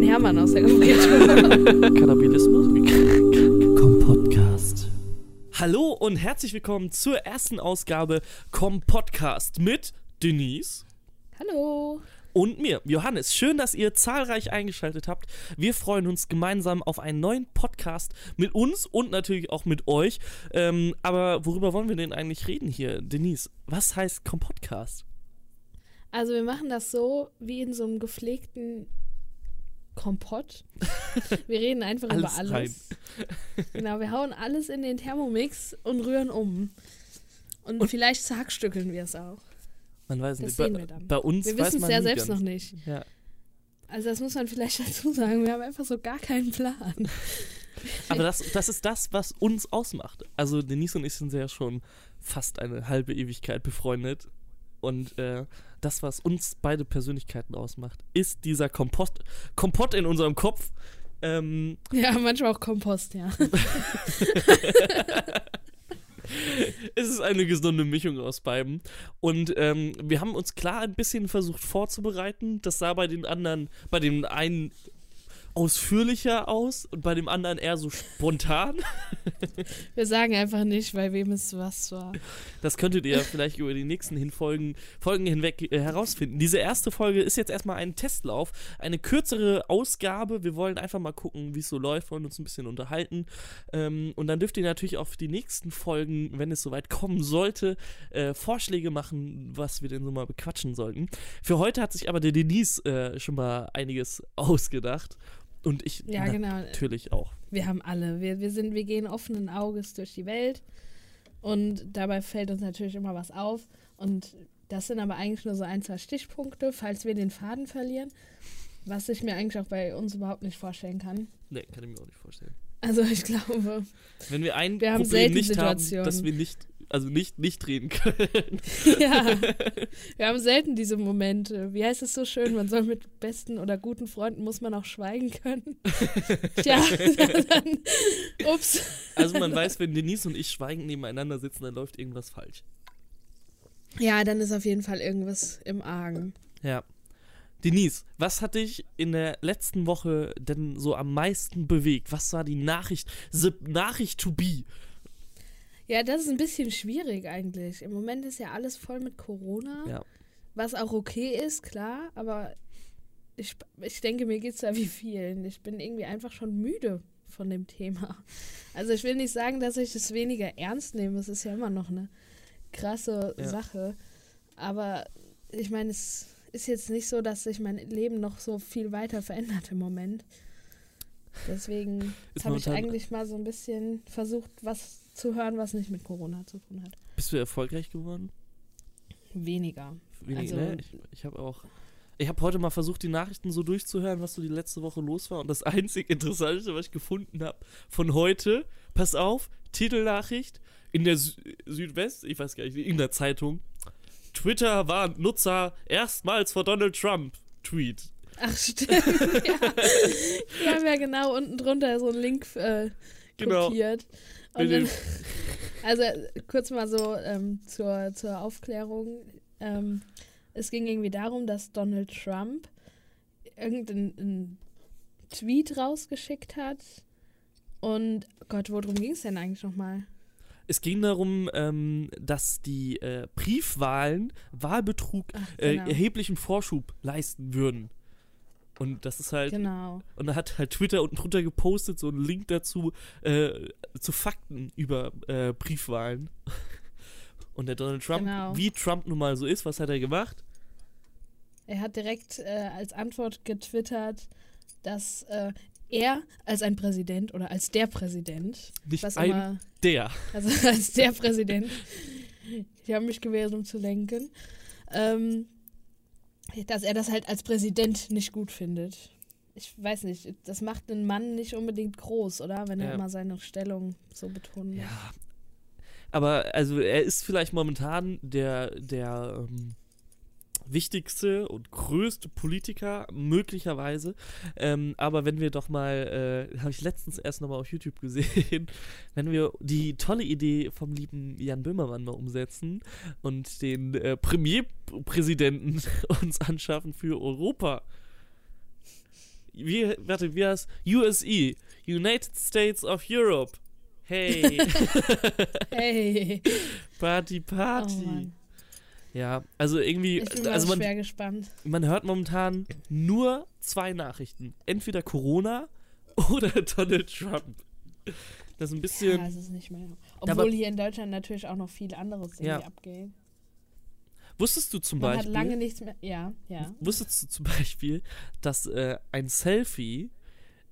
den Hermann aus der Gefriertruhe. Kannibalismus? Kompodcast. Hallo und herzlich willkommen zur ersten Ausgabe Com Podcast mit Denise Hallo. und mir, Johannes. Schön, dass ihr zahlreich eingeschaltet habt. Wir freuen uns gemeinsam auf einen neuen Podcast mit uns und natürlich auch mit euch. Ähm, aber worüber wollen wir denn eigentlich reden hier, Denise? Was heißt Com Podcast? Also wir machen das so wie in so einem gepflegten Kompott. Wir reden einfach über Alles alles. Genau, wir hauen alles in den Thermomix und rühren um. Und, vielleicht zerhackstückeln wir es auch. Man weiß Das nicht. sehen bei, wir dann. bei uns Wir wissen es ja selbst ganz. noch nicht. Ja. Also das muss man vielleicht dazu sagen. Wir haben einfach so gar keinen Plan. Aber das, das ist das, was uns ausmacht. Also Denise und ich sind ja schon fast eine halbe Ewigkeit befreundet. Und äh, das, was uns beide Persönlichkeiten ausmacht, ist dieser Kompost, Kompott in unserem Kopf. Ähm, Ja, manchmal auch Kompost, ja. es ist eine gesunde Mischung aus beiden. Und ähm, wir haben uns klar ein bisschen versucht vorzubereiten. Das sah bei den anderen, bei dem einen ausführlicher aus und bei dem anderen eher so spontan. Wir sagen einfach nicht, bei wem es was war. Das könntet ihr vielleicht über die nächsten Hinfolgen, Folgen hinweg äh, herausfinden. Diese erste Folge ist jetzt erstmal ein Testlauf, eine kürzere Ausgabe. Wir wollen einfach mal gucken, wie es so läuft, wollen uns ein bisschen unterhalten. Ähm, und dann dürft ihr natürlich auf die nächsten Folgen, wenn es soweit kommen sollte, äh, Vorschläge machen, was wir denn so mal bequatschen sollten. Für heute hat sich aber der Denise äh, schon mal einiges ausgedacht. Und ich Ja, genau. natürlich auch. Wir haben alle. Wir, wir, sind, wir gehen offenen Auges durch die Welt und dabei fällt uns natürlich immer was auf. Und das sind aber eigentlich nur so ein, zwei Stichpunkte, falls wir den Faden verlieren, was ich mir eigentlich auch bei uns überhaupt nicht vorstellen kann. Nee, kann ich mir auch nicht vorstellen. Also ich glaube, Wenn wir ein Wir haben Problem selten nicht haben, dass wir nicht, also nicht, nicht reden können. ja, wir haben selten diese Momente. Wie heißt es so schön, man soll mit besten oder guten Freunden muss man auch schweigen können. Tja, dann, ups. Also man weiß, wenn Denise und ich schweigend nebeneinander sitzen, dann läuft irgendwas falsch. Ja, dann ist auf jeden Fall irgendwas im Argen. Ja. Denise, was hat dich in der letzten Woche denn so am meisten bewegt? Was war die Nachricht, the Nachricht to be? Ja, das ist ein bisschen schwierig eigentlich. Im Moment ist ja alles voll mit Corona, Ja. was auch okay ist, klar, aber ich, ich denke, mir geht es da wie vielen. Ich bin irgendwie einfach schon müde von dem Thema. Also ich will nicht sagen, dass ich es weniger ernst nehme, es ist ja immer noch eine krasse Ja. Sache, aber ich meine, es ist jetzt nicht so, dass sich mein Leben noch so viel weiter verändert im Moment. Deswegen habe ich eigentlich mal so ein bisschen versucht, was zu hören, was nicht mit Corona zu tun hat. Bist du erfolgreich geworden? Weniger. Wenig, Also- ne? Ich, ich habe auch. Ich habe heute mal versucht, die Nachrichten so durchzuhören, was so die letzte Woche los war. Und das einzig Interessante, was ich gefunden habe von heute, pass auf, Titelnachricht in der Sü Südwest, ich weiß gar nicht, in der Zeitung. Twitter warnt Nutzer erstmals vor Donald Trump. Tweet. Ach, stimmt. ja. Wir haben ja genau unten drunter so einen Link äh, Genau. kopiert. Und dann, also kurz mal so ähm, zur, zur Aufklärung. Ähm, es ging irgendwie darum, dass Donald Trump irgendeinen Tweet rausgeschickt hat. Und Gott, worum ging es denn eigentlich nochmal? Es ging darum, ähm, dass die äh, Briefwahlen Wahlbetrug Ach, äh, genau. erheblichen Vorschub leisten würden. Und das ist halt Genau. Und da hat halt Twitter unten drunter gepostet, so einen Link dazu, äh, zu Fakten über äh, Briefwahlen. Und der Donald Trump, Genau. wie Trump nun mal so ist, was hat er gemacht? Er hat direkt äh, als Antwort getwittert, dass äh, er als ein Präsident oder als der Präsident, Nicht was ein, immer, der. also als der Präsident, die haben mich gewählt, um zu lenken, ähm, dass er das halt als Präsident nicht gut findet. Ich weiß nicht, das macht einen Mann nicht unbedingt groß, oder? Wenn er Ja. immer seine Stellung so betonen muss. Ja. Aber also er ist vielleicht momentan der, der ähm, wichtigste und größte Politiker, möglicherweise. Ähm, aber wenn wir doch mal, äh, habe ich letztens erst nochmal auf YouTube gesehen, wenn wir die tolle Idee vom lieben Jan Böhmermann mal umsetzen und den äh, Premierpräsidenten uns anschaffen für Europa. Wie, warte, wie heißt USE? United States of Europe. Hey. Hey. Party, Oh Party. Mann. Ja, also irgendwie, Ich bin also man, schwer gespannt. man hört momentan nur zwei Nachrichten. Entweder Corona oder Donald Trump. Das ist ein bisschen. Ja, es ist nicht mehr. aber- Obwohl hier in Deutschland natürlich auch noch viel anderes irgendwie Ja. abgeht. Wusstest du zum Man Beispiel. hat lange nichts mehr. Ja, ja. Wusstest du zum Beispiel, dass äh, ein Selfie,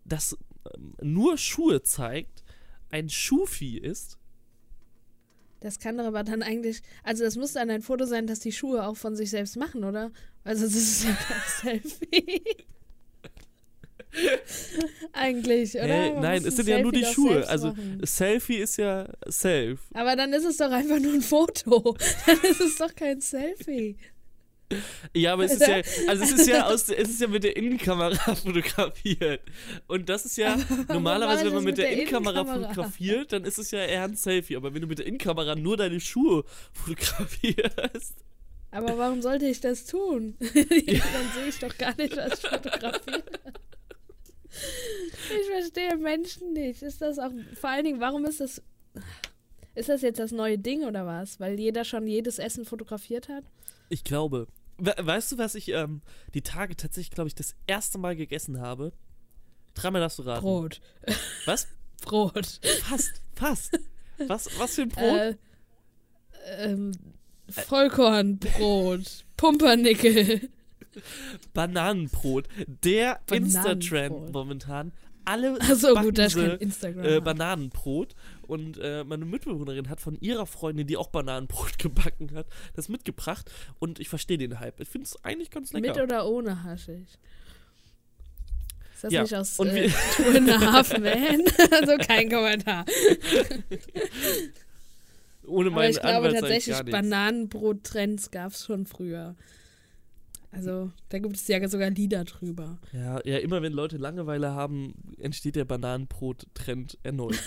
das ähm, nur Schuhe zeigt, ein Schufi ist? Das kann doch aber dann eigentlich. Also, das muss dann ein Foto sein, dass die Schuhe auch von sich selbst machen, oder? Also, das ist ja kein Selfie. eigentlich, oder? Man nein, es sind ja nur die Schuhe. Also machen. Selfie ist ja Self. Aber dann ist es doch einfach nur ein Foto. Dann ist es doch kein Selfie. Ja, aber es ist ja, also es ist ja aus, es ist ja mit der Innenkamera fotografiert. Und das ist ja normalerweise, mache wenn man mit mit der der Innenkamera Innenkamera? fotografiert, dann ist es ja eher ein Selfie. Aber wenn du mit der Innenkamera nur deine Schuhe fotografierst, Aber warum sollte ich das tun? dann sehe ich doch gar nicht, was ich fotografiere. Ich verstehe Menschen nicht. Ist das auch, vor allen Dingen, warum ist das, ist das jetzt das neue Ding oder was? Weil jeder schon jedes Essen fotografiert hat? ich glaube. We weißt du, was ich ähm, die Tage tatsächlich, glaube ich, das erste Mal gegessen habe? Dreimal darfst du raten. Brot. Was? Brot. Fast, fast. Was, was für ein Brot? Äh, ähm, Vollkornbrot. Pumpernickel. Bananenbrot. Der Bananenbrot. Insta-Trend momentan. Alle backen gut, äh, Bananenbrot. Und äh, meine Mitbewohnerin hat von ihrer Freundin, die auch Bananenbrot gebacken hat, das mitgebracht. Und ich verstehe den Hype. Ich finde es eigentlich ganz lecker. Mit oder ohne Haschisch? Ist das Ja, nicht aus und äh, Two and a Half Men? also kein Kommentar. Ohne Aber meinen ich glaube tatsächlich. Bananenbrot-Trends gab es schon früher. Also, da gibt es ja sogar Lieder drüber. Ja, ja, immer wenn Leute Langeweile haben, entsteht der Bananenbrot-Trend erneut.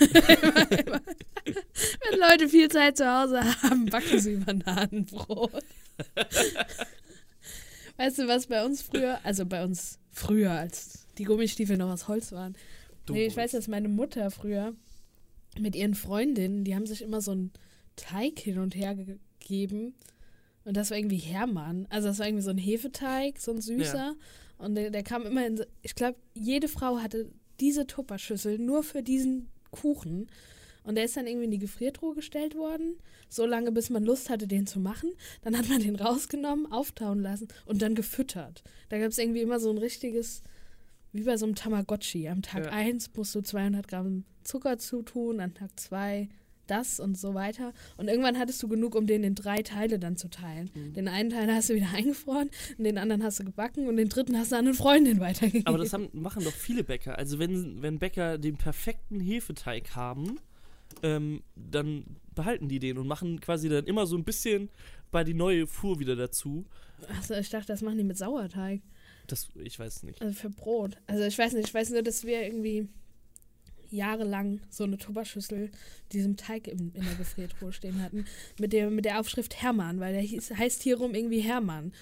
Wenn Leute viel Zeit zu Hause haben, backen sie Bananenbrot. weißt du, was bei uns früher, also bei uns früher, als die Gummistiefel noch aus Holz waren. Nee, ich weiß, dass meine Mutter früher mit ihren Freundinnen, die haben sich immer so einen Teig hin und her gegeben. Und das war irgendwie Hermann. Also das war irgendwie so ein Hefeteig, so ein süßer. Und der, der kam immer in so, ich glaube, jede Frau hatte diese Tupperschüssel nur für diesen Kuchen. Und der ist dann irgendwie in die Gefriertruhe gestellt worden, so lange, bis man Lust hatte, den zu machen. Dann hat man den rausgenommen, auftauen lassen und dann gefüttert. Da gab es irgendwie immer so ein richtiges, wie bei so einem Tamagotchi. Am Tag Ja. 1 musst du 200 Gramm Zucker zutun, an Tag 2 das und so weiter. Und irgendwann hattest du genug, um den in drei Teile dann zu teilen. Mhm. Den einen Teil hast du wieder eingefroren, den anderen hast du gebacken und den dritten hast du an eine Freundin weitergegeben. Aber das haben, machen doch viele Bäcker. Also wenn, wenn Bäcker den perfekten Hefeteig haben, ähm, dann behalten die den und machen quasi dann immer so ein bisschen bei die neue Fuhr wieder dazu. Achso, ich dachte, das machen die mit Sauerteig. Das, ich weiß nicht. Also für Brot. Also ich weiß nicht, ich weiß nur, dass wir irgendwie jahrelang so eine Tupperschüssel diesem Teig in, in der Gefriertruhe stehen hatten. Mit der, mit der Aufschrift Hermann, weil der hieß, heißt hierum irgendwie Hermann.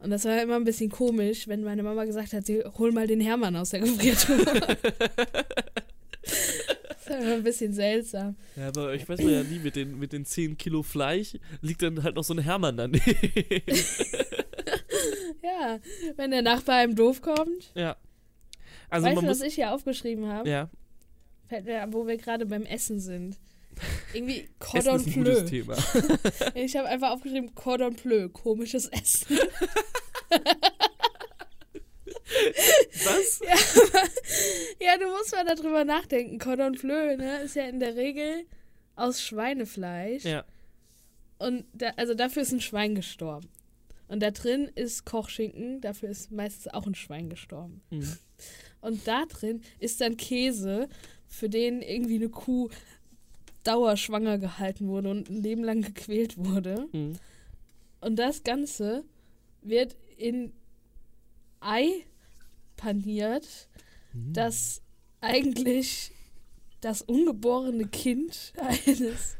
Und das war immer ein bisschen komisch, wenn meine Mama gesagt hat, sie hol mal den Hermann aus der Gefriertruhe. das war immer ein bisschen seltsam. Ja, aber ich weiß mal ja nie, mit den, mit den 10 Kilo Fleisch liegt dann halt noch so ein Hermann daneben. Ja, wenn der Nachbar im Doof kommt. ja. Also weißt man du, muss. was ich hier aufgeschrieben habe? Ja, wo wir gerade beim Essen sind. Irgendwie Essen Cordon ist ein gutes Bleu. Thema. Ich habe einfach aufgeschrieben Cordon Bleu, komisches Essen. Was? ja, du musst mal darüber nachdenken. Cordon Bleu, ne, ist ja in der Regel aus Schweinefleisch. Ja. Und da, also dafür ist ein Schwein gestorben. Und da drin ist Kochschinken, dafür ist meistens auch ein Schwein gestorben. Mhm. Und da drin ist dann Käse, für den irgendwie eine Kuh dauerschwanger gehalten wurde und ein Leben lang gequält wurde. Mhm. Und das Ganze wird in Ei paniert, Mhm. das eigentlich das ungeborene Kind eines,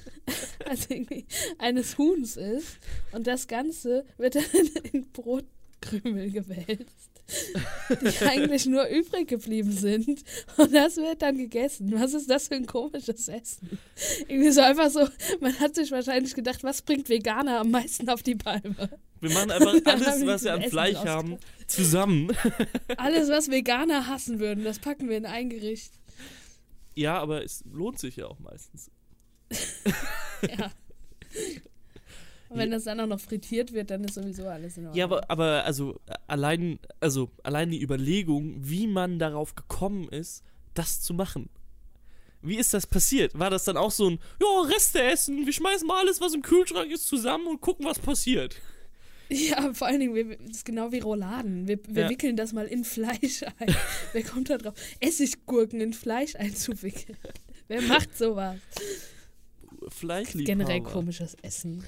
also eines Huhns ist. Und das Ganze wird dann in Brotkrümel gewälzt. die eigentlich nur übrig geblieben sind. Und das wird dann gegessen. Was ist das für ein komisches Essen? Irgendwie so einfach so, man hat sich wahrscheinlich gedacht, was bringt Veganer am meisten auf die Palme? Wir machen einfach alles, was wir an Essen Fleisch haben, zusammen. Alles, was Veganer hassen würden, das packen wir in ein Gericht. Ja, aber es lohnt sich ja auch meistens. Ja. Und wenn das dann auch noch frittiert wird, dann ist sowieso alles in Ordnung. Ja, aber, aber also allein, also allein die Überlegung, wie man darauf gekommen ist, das zu machen. Wie ist das passiert? War das dann auch so ein, ja, Reste essen, wir schmeißen mal alles, was im Kühlschrank ist, zusammen und gucken, was passiert? Ja, vor allen Dingen, wir, das ist genau wie Rouladen. Wir, wir Ja. wickeln das mal in Fleisch ein. Wer kommt da drauf? Essiggurken in Fleisch einzuwickeln. Wer macht sowas? Fleischliebhaber. Generell komisches Essen.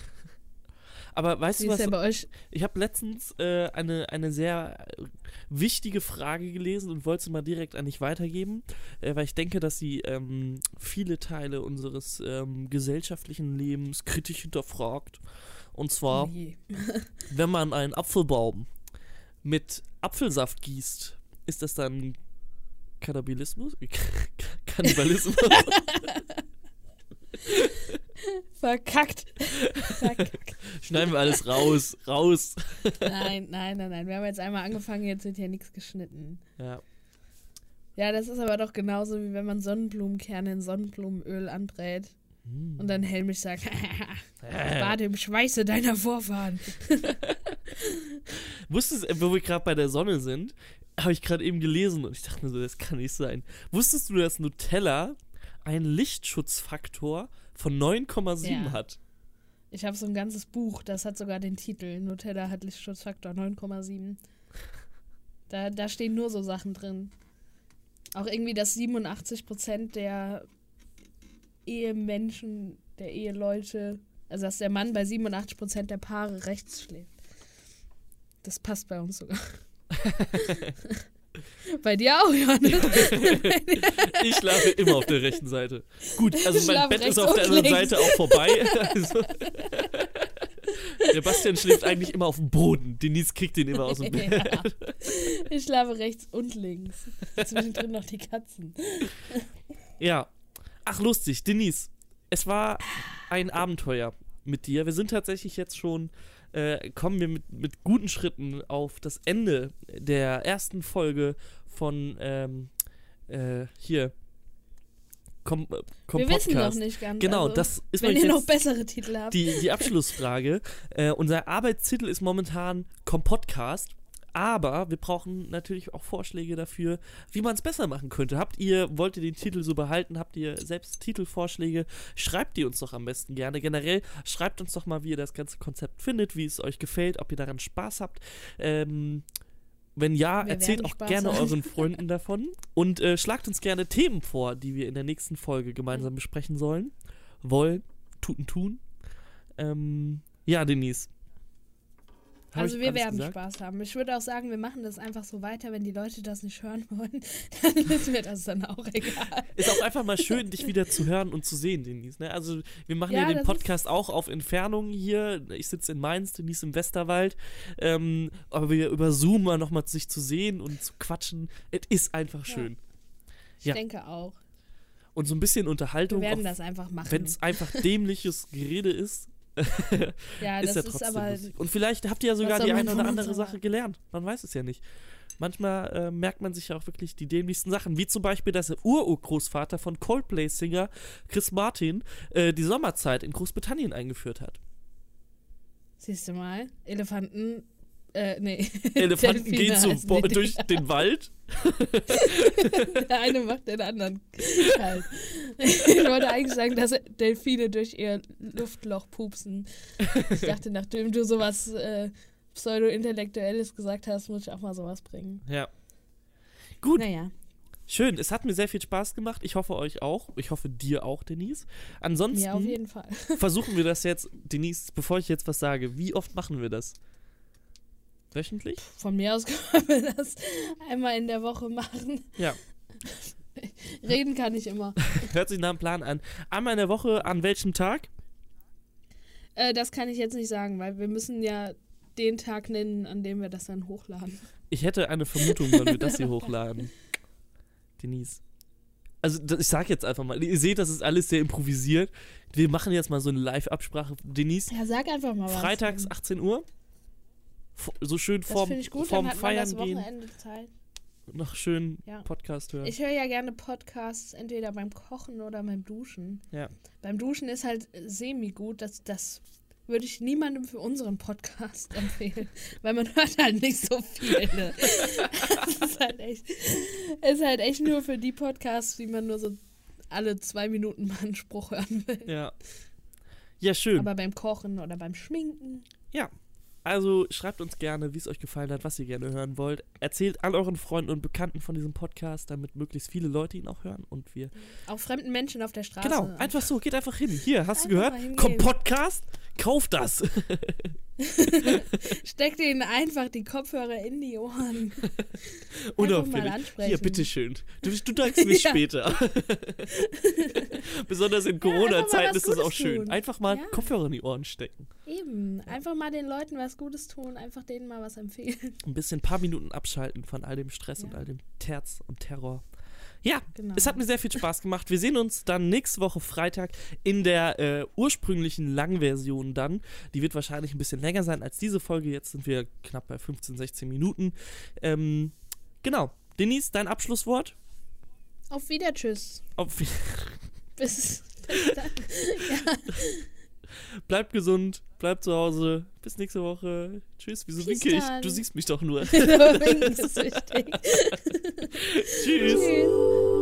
Aber weißt Wie du was? denn bei euch? Ich habe letztens äh, eine, eine sehr äh, wichtige Frage gelesen und wollte sie mal direkt an dich weitergeben, äh, weil ich denke, dass sie ähm, viele Teile unseres ähm, gesellschaftlichen Lebens kritisch hinterfragt. Und zwar, Oh je. wenn man einen Apfelbaum mit Apfelsaft gießt, ist das dann Kannibalismus? Kannibalismus? Verkackt. Verkackt. Schneiden wir alles raus, raus. Nein, nein, nein, nein. Wir haben jetzt einmal angefangen, jetzt wird hier nichts geschnitten. Ja. Ja, das ist aber doch genauso, wie wenn man Sonnenblumenkerne in Sonnenblumenöl anbrät Hm. und dann helmisch sagt, Äh. bade im Schweiße deiner Vorfahren. Wusstest du, wo wir gerade bei der Sonne sind, habe ich gerade eben gelesen und ich dachte mir so, das kann nicht sein. Wusstest du, dass Nutella einen Lichtschutzfaktor von 9,7 Ja. hat? Ich habe so ein ganzes Buch, das hat sogar den Titel. Nutella hat Lichtschutzfaktor 9,7. Da, da stehen nur so Sachen drin. Auch irgendwie, dass 87% der Ehemenschen, der Eheleute, also dass der Mann bei 87% der Paare rechts schläft. Das passt bei uns sogar. bei dir auch, Johannes. Ich schlafe immer auf der rechten Seite. Gut, also mein Bett ist auf der anderen links. Seite auch vorbei. Also, der Bastian schläft eigentlich immer auf dem Boden. Denise kickt ihn immer aus dem Bett. ja. Ich schlafe rechts und links. Zwischendrin noch die Katzen. Ja. Ach, lustig. Denise, es war ein Abenteuer mit dir. Wir sind tatsächlich jetzt schon, äh, kommen wir mit, mit guten Schritten auf das Ende der ersten Folge von ähm, äh, hier. Kom, äh, Kom Wir wissen noch Podcast. nicht ganz. Genau, also, das ist Wenn ihr noch bessere Titel habt. die, die Abschlussfrage. äh, unser Arbeitstitel ist momentan Kompodcast. Aber wir brauchen natürlich auch Vorschläge dafür, wie man es besser machen könnte. Habt ihr, wollt ihr den Titel so behalten? Habt ihr selbst Titelvorschläge? Schreibt die uns doch am besten gerne. Generell schreibt uns doch mal, wie ihr das ganze Konzept findet, wie es euch gefällt, ob ihr daran Spaß habt. Ähm, wenn ja, Wir erzählt auch Spaß gerne haben. euren Freunden davon und äh, schlagt uns gerne Themen vor, die wir in der nächsten Folge gemeinsam besprechen sollen. Wollen, tuten, tun. Ähm, ja, Denise. Also ich wir werden gesagt? Spaß haben. Ich würde auch sagen, wir machen das einfach so weiter. Wenn die Leute das nicht hören wollen, dann ist mir das dann auch egal. Ist auch einfach mal schön, dich wieder zu hören und zu sehen, Denise. Ne? Also wir machen ja, Ja, den Podcast auch auf Entfernung hier. Ich sitze in Mainz, Denise im Westerwald. Ähm, aber wir über Zoom mal nochmal sich zu sehen und zu quatschen, es ist einfach Ja. schön. Ich Ja. denke auch. Und so ein bisschen Wir Unterhaltung, werden das einfach machen. wenn es einfach dämliches Gerede ist, ja, ist das ja ist trotzdem aber. lustig. Und vielleicht habt ihr ja sogar die eine oder andere Sache gelernt. Man weiß es ja nicht. Manchmal äh, merkt man sich ja auch wirklich die dämlichsten Sachen, wie zum Beispiel, dass der Ururgroßvater von Coldplay-Singer Chris Martin äh, die Sommerzeit in Großbritannien eingeführt hat. Siehst du mal, Elefanten. Äh, nee. Elefanten gehen so durch den Wald. Der eine macht den anderen kalt. Ich wollte eigentlich sagen, dass Delfine durch ihr Luftloch pupsen. Ich dachte, nachdem du sowas äh, Pseudo-Intellektuelles gesagt hast, muss ich auch mal sowas bringen. Ja. Gut, Naja. schön. Es hat mir sehr viel Spaß gemacht. Ich hoffe euch auch. Ich hoffe dir auch, Denise. Ansonsten Ja, auf jeden Fall. versuchen wir das jetzt, Denise, bevor ich jetzt was sage, wie oft machen wir das? Wöchentlich? Von mir aus können wir das einmal in der Woche machen. Ja. Reden kann ich immer. Hört sich nach einem Plan an. Einmal in der Woche, an welchem Tag? Äh, das kann ich jetzt nicht sagen, weil wir müssen ja den Tag nennen, an dem wir das dann hochladen. Ich hätte eine Vermutung, wann wir das hier hochladen. Denise. Also, ich sag jetzt einfach mal, ihr seht, das ist alles sehr improvisiert. Wir machen jetzt mal so eine Live-Absprache. Denise, Ja, sag einfach mal was. freitags 18 Uhr. So schön Das vorm, finde ich gut, vorm dann Feiern das gehen. Wochenende Zeit. Noch schön Ja. Podcast hören. Ich höre ja gerne Podcasts, entweder beim Kochen oder beim Duschen. Ja. Beim Duschen ist halt semi-gut, das, das würde ich niemandem für unseren Podcast empfehlen, weil man hört halt nicht so viel. Ne? Es ist, halt echt, ist halt echt nur für die Podcasts, die man nur so alle zwei Minuten mal einen Spruch hören will. ja. Ja, schön. Aber beim Kochen oder beim Schminken. Ja. Also schreibt uns gerne, wie es euch gefallen hat, was ihr gerne hören wollt. Erzählt all euren Freunden und Bekannten von diesem Podcast, damit möglichst viele Leute ihn auch hören und wir. Auch fremden Menschen auf der Straße. Genau, einfach so, geht einfach hin. Hier, hast du gehört? Komm, Podcast, kauf das. Steckt ihnen einfach die Kopfhörer in die Ohren. Unauffällig. Hier, bitteschön. Du, du dankst Ja. später. Besonders in Corona-Zeiten was ist das auch schön. tun. Einfach mal Ja. Kopfhörer in die Ohren stecken. Eben, einfach mal den Leuten was Gutes tun, einfach denen mal was empfehlen. Ein bisschen, ein paar Minuten abschalten von all dem Stress Ja. und all dem Terz und Terror. Ja, Genau. es hat mir sehr viel Spaß gemacht. Wir sehen uns dann nächste Woche Freitag in der äh, ursprünglichen Langversion dann. Die wird wahrscheinlich ein bisschen länger sein als diese Folge. Jetzt sind wir knapp bei 15, 16 Minuten. Ähm, genau. Denise, dein Abschlusswort? Auf wieder, tschüss. Auf, Bis, bis dann. ja. bleibt gesund, bleibt zu Hause. Bis nächste Woche. Tschüss. Wieso Bis winke ich? dann. Du siehst mich doch nur. Winken ist wichtig. Tschüss. Tschüss.